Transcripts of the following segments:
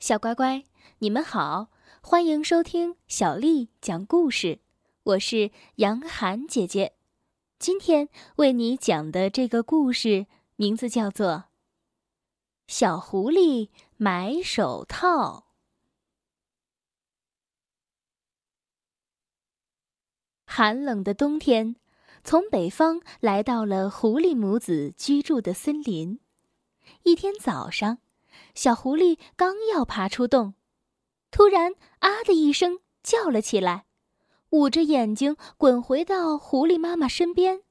小乖乖，你们好，欢迎收听小丽讲故事。我是杨涵姐姐，今天为你讲的这个故事名字叫做《小狐狸买手套》。寒冷的冬天，从北方来到了狐狸母子居住的森林。一天早上，小狐狸刚要爬出洞，突然“啊”的一声叫了起来，捂着眼睛滚回到狐狸妈妈身边。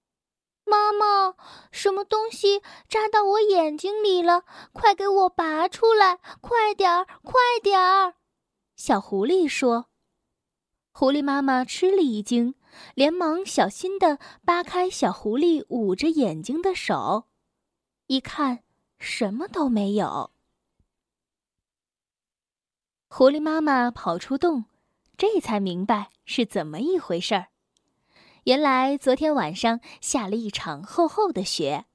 “妈妈，什么东西扎到我眼睛里了？快给我拔出来！快点儿，快点儿！”小狐狸说。狐狸妈妈吃了一惊，连忙小心地扒开小狐狸捂着眼睛的手，一看，什么都没有。狐狸妈妈跑出洞，这才明白是怎么一回事儿。原来昨天晚上下了一场厚厚的雪，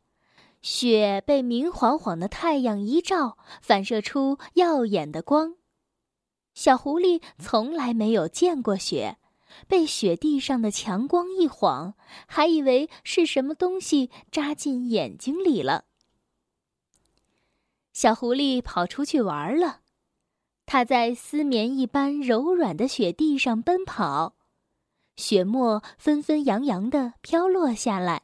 雪被明晃晃的太阳一照，反射出耀眼的光。小狐狸从来没有见过雪，被雪地上的强光一晃，还以为是什么东西扎进眼睛里了。小狐狸跑出去玩了，它在丝绵一般柔软的雪地上奔跑，雪沫纷纷扬扬地飘落下来，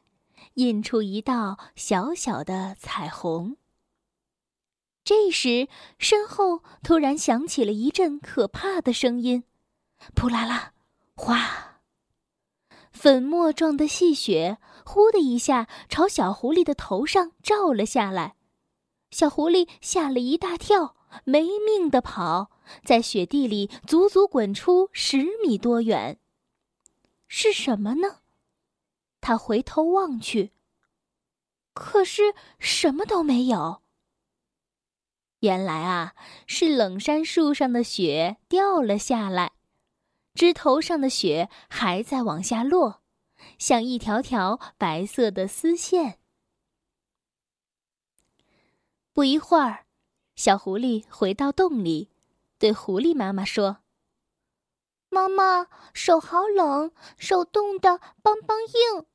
印出一道小小的彩虹。这时，身后突然响起了一阵可怕的声音：“扑啦啦，哗！”粉末状的细雪“呼”的一下朝小狐狸的头上照了下来，小狐狸吓了一大跳，没命的跑，在雪地里足足滚出十米多远。是什么呢？他回头望去，可是什么都没有。原来啊，是冷杉树上的雪掉了下来，枝头上的雪还在往下落，像一条条白色的丝线。不一会儿，小狐狸回到洞里，对狐狸妈妈说：“妈妈，手好冷，手冻得梆梆硬。”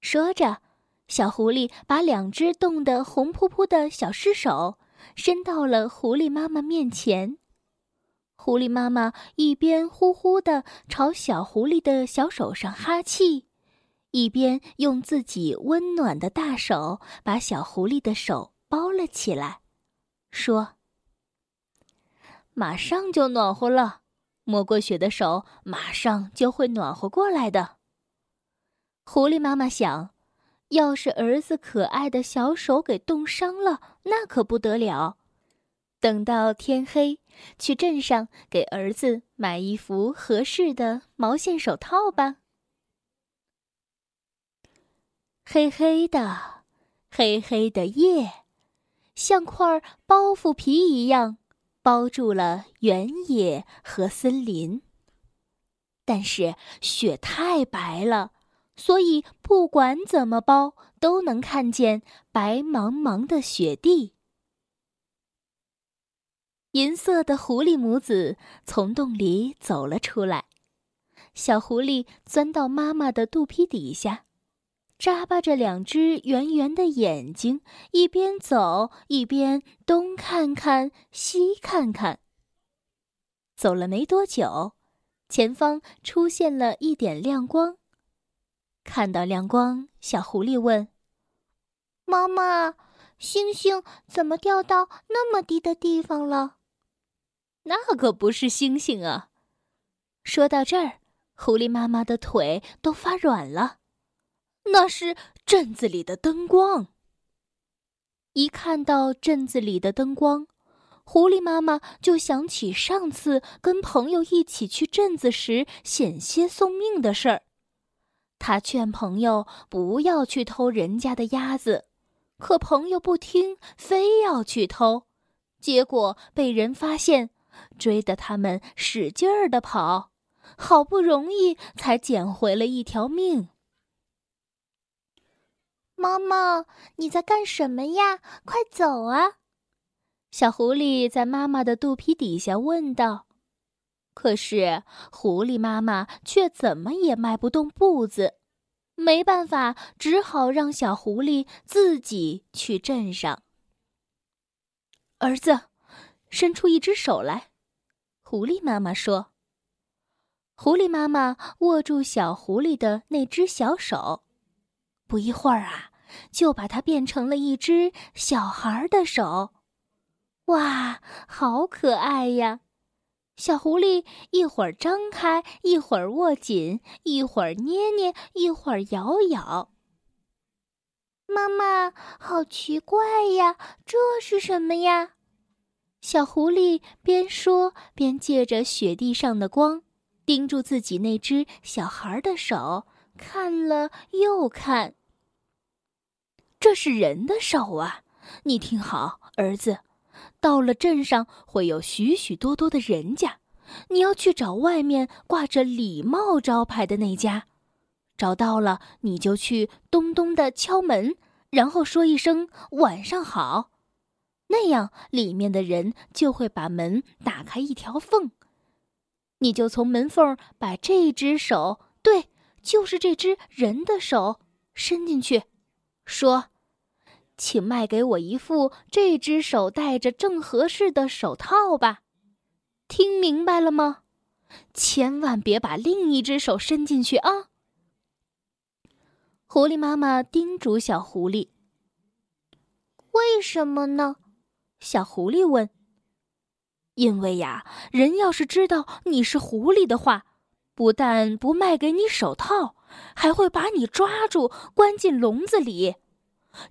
说着，小狐狸把两只冻得红扑扑的小尸手。伸到了狐狸妈妈面前，狐狸妈妈一边呼呼的朝小狐狸的小手上哈气，一边用自己温暖的大手把小狐狸的手包了起来，说：“马上就暖和了，摸过雪的手马上就会暖和过来的。”狐狸妈妈想。要是儿子可爱的小手给冻伤了，那可不得了。等到天黑，去镇上给儿子买一副合适的毛线手套吧。黑黑的，黑黑的夜，像块包袱皮一样包住了原野和森林。但是雪太白了。所以，不管怎么包，都能看见白茫茫的雪地。银色的狐狸母子从洞里走了出来，小狐狸钻到妈妈的肚皮底下，眨巴着两只圆圆的眼睛，一边走一边东看看西看看。走了没多久，前方出现了一点亮光。看到亮光，小狐狸问：“妈妈，星星怎么掉到那么低的地方了？”“那可不是星星啊！”说到这儿，狐狸妈妈的腿都发软了。那是镇子里的灯光。一看到镇子里的灯光，狐狸妈妈就想起上次跟朋友一起去镇子时险些送命的事儿。他劝朋友不要去偷人家的鸭子，可朋友不听，非要去偷，结果被人发现，追得他们使劲儿的跑，好不容易才捡回了一条命。妈妈，你在干什么呀？快走啊！小狐狸在妈妈的肚皮底下问道。可是狐狸妈妈却怎么也迈不动步子，没办法，只好让小狐狸自己去镇上。儿子，伸出一只手来，狐狸妈妈说。狐狸妈妈握住小狐狸的那只小手，不一会儿啊，就把它变成了一只小孩的手。哇，好可爱呀！小狐狸一会儿张开，一会儿握紧，一会儿捏捏，一会儿咬咬。妈妈，好奇怪呀，这是什么呀？小狐狸边说边借着雪地上的光，盯住自己那只小孩的手，看了又看。这是人的手啊！你听好，儿子，到了镇上会有许许多多的人家，你要去找外面挂着礼貌招牌的那家。找到了，你就去咚咚的敲门，然后说一声“晚上好”。那样，里面的人就会把门打开一条缝，你就从门缝把这只手，对，就是这只人的手伸进去，说：“请卖给我一副这只手戴着正合适的手套吧。”听明白了吗？千万别把另一只手伸进去啊！狐狸妈妈叮嘱小狐狸：“为什么呢？”小狐狸问：“因为呀，人要是知道你是狐狸的话，不但不卖给你手套，还会把你抓住关进笼子里。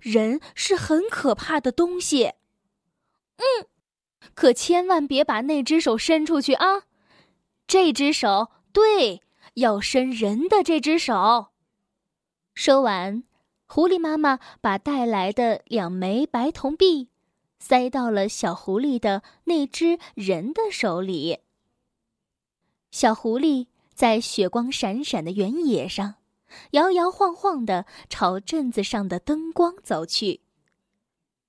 人是很可怕的东西。嗯，可千万别把那只手伸出去啊！这只手，对，要伸人的这只手。”说完，狐狸妈妈把带来的两枚白铜币。塞到了小狐狸的那只人的手里。小狐狸在雪光闪闪的原野上，摇摇晃晃地朝镇子上的灯光走去。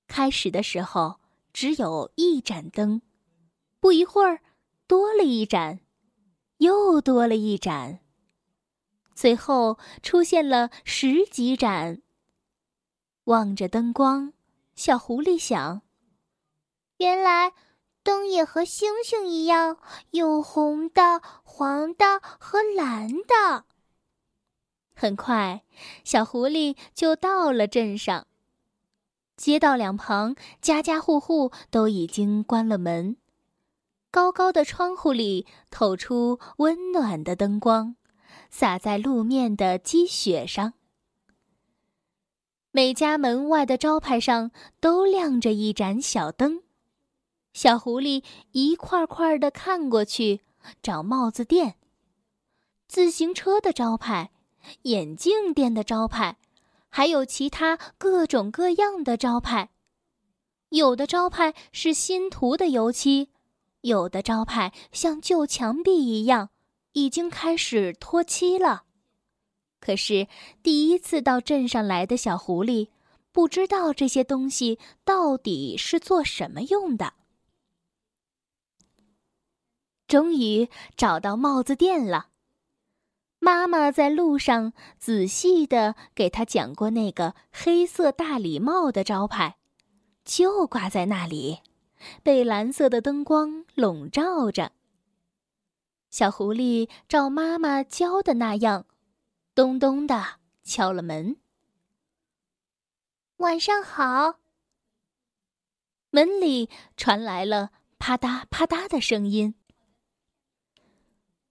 开始的时候只有一盏灯，不一会儿多了一盏，又多了一盏，最后出现了十几盏。望着灯光，小狐狸想。原来，灯也和星星一样，有红的、黄的和蓝的。很快，小狐狸就到了镇上。街道两旁，家家户户都已经关了门，高高的窗户里透出温暖的灯光，洒在路面的积雪上。每家门外的招牌上都亮着一盏小灯。小狐狸一块块的看过去，找帽子店、自行车的招牌、眼镜店的招牌，还有其他各种各样的招牌。有的招牌是新涂的油漆，有的招牌像旧墙壁一样，已经开始脱漆了。可是第一次到镇上来的小狐狸，不知道这些东西到底是做什么用的。终于找到帽子店了。妈妈在路上仔细的给他讲过那个黑色大礼帽的招牌，就挂在那里，被蓝色的灯光笼罩着。小狐狸照妈妈教的那样，咚咚的敲了门。晚上好。门里传来了啪嗒啪嗒的声音。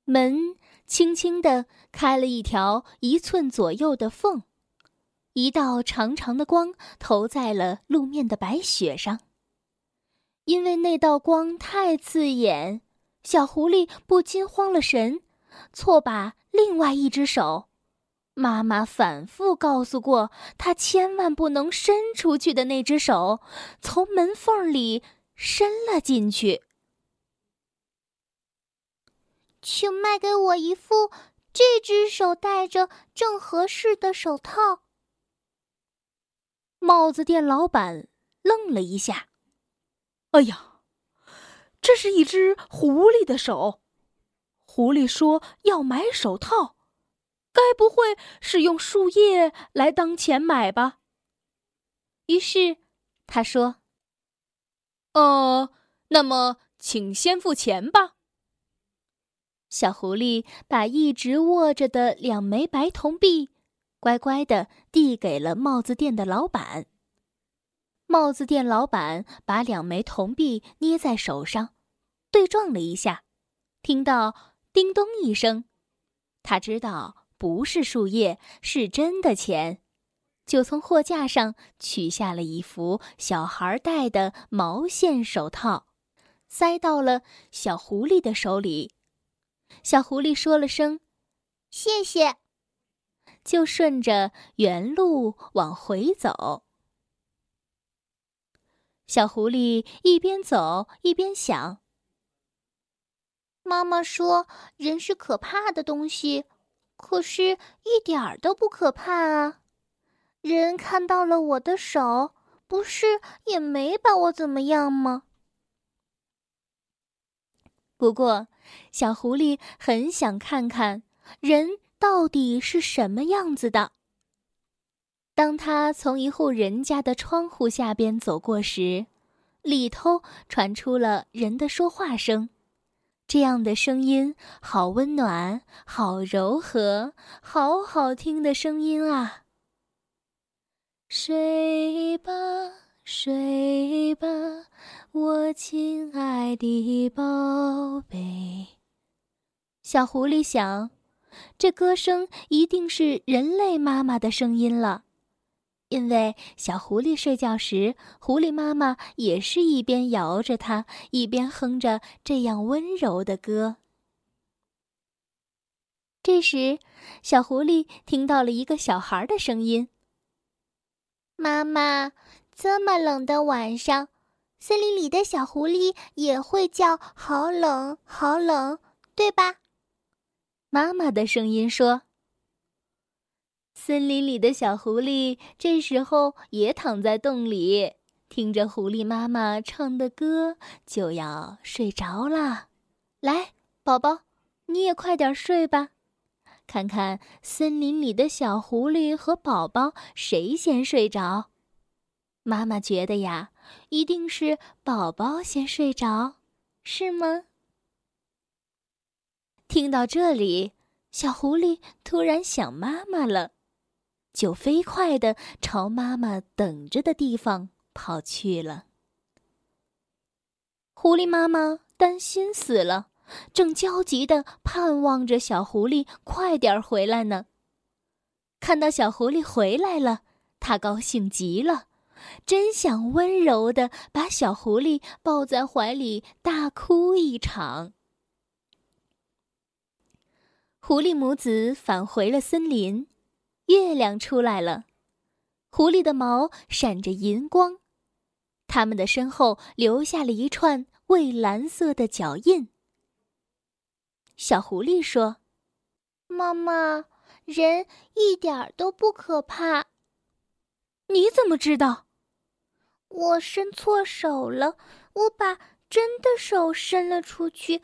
门轻轻地开了一条一寸左右的缝，一道长长的光投在了路面的白雪上。因为那道光太刺眼，小狐狸不禁慌了神，错把另外一只手——妈妈反复告诉过他千万不能伸出去的那只手——从门缝里伸了进去。请卖给我一副这只手戴着正合适的手套。帽子店老板愣了一下：“哎呀，这是一只狐狸的手。狐狸说要买手套，该不会是用树叶来当钱买吧？于是他说：“呃，那么请先付钱吧。”小狐狸把一直握着的两枚白铜币，乖乖的递给了帽子店的老板。帽子店老板把两枚铜币捏在手上，对撞了一下，听到“叮咚”一声，他知道不是树叶，是真的钱，就从货架上取下了一副小孩戴的毛线手套，塞到了小狐狸的手里。小狐狸说了声“谢谢”，就顺着原路往回走。小狐狸一边走一边想：“妈妈说人是可怕的东西，可是一点儿都不可怕啊！人看到了我的手，不是也没把我怎么样吗？”不过，小狐狸很想看看人到底是什么样子的。当他从一户人家的窗户下边走过时，里头传出了人的说话声。这样的声音好温暖，好柔和，好好听的声音啊！睡吧，睡吧，我亲爱的宝贝。小狐狸想，这歌声一定是人类妈妈的声音了。因为小狐狸睡觉时，狐狸妈妈也是一边摇着它，一边哼着这样温柔的歌。这时，小狐狸听到了一个小孩的声音：“妈妈，这么冷的晚上，森林里的小狐狸也会叫‘好冷，好冷’，对吧？”妈妈的声音说。森林里的小狐狸这时候也躺在洞里，听着狐狸妈妈唱的歌，就要睡着了。来，宝宝，你也快点睡吧。看看森林里的小狐狸和宝宝谁先睡着。妈妈觉得呀，一定是宝宝先睡着，是吗？听到这里，小狐狸突然想妈妈了。就飞快地朝妈妈等着的地方跑去了。狐狸妈妈担心死了，正焦急地盼望着小狐狸快点回来呢。看到小狐狸回来了，它高兴极了，真想温柔的把小狐狸抱在怀里大哭一场。狐狸母子返回了森林。月亮出来了，狐狸的毛闪着银光，它们的身后留下了一串蔚蓝色的脚印。小狐狸说：“妈妈，人一点都不可怕。你怎么知道？我伸错手了，我把真的手伸了出去，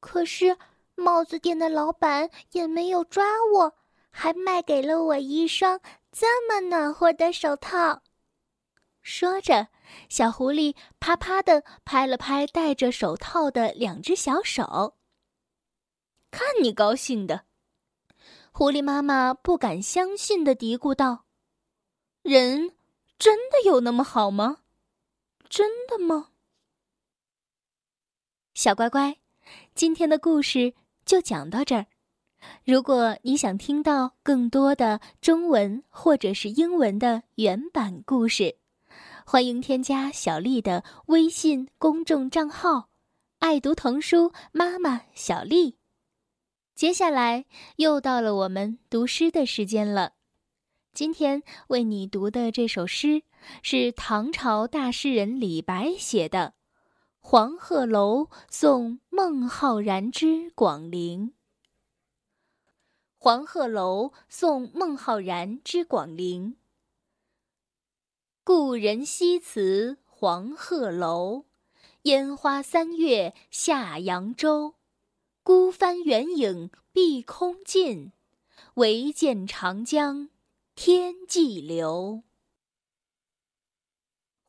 可是帽子店的老板也没有抓我。”还卖给了我一双这么暖和的手套。说着，小狐狸啪啪的拍了拍戴着手套的两只小手。看你高兴的，狐狸妈妈不敢相信的嘀咕道：“人真的有那么好吗？真的吗？”小乖乖，今天的故事就讲到这儿。如果你想听到更多的中文或者是英文的原版故事，欢迎添加小丽的微信公众账号“爱读童书妈妈小丽”。接下来又到了我们读诗的时间了。今天为你读的这首诗是唐朝大诗人李白写的《黄鹤楼送孟浩然之广陵》。黄鹤楼送孟浩然之广陵。故人西辞黄鹤楼，烟花三月下扬州，孤帆远影碧空尽，唯见长江天际流。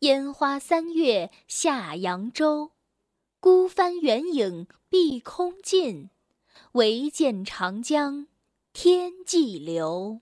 烟花三月下扬州。孤帆远影碧空尽，唯见长江天际流。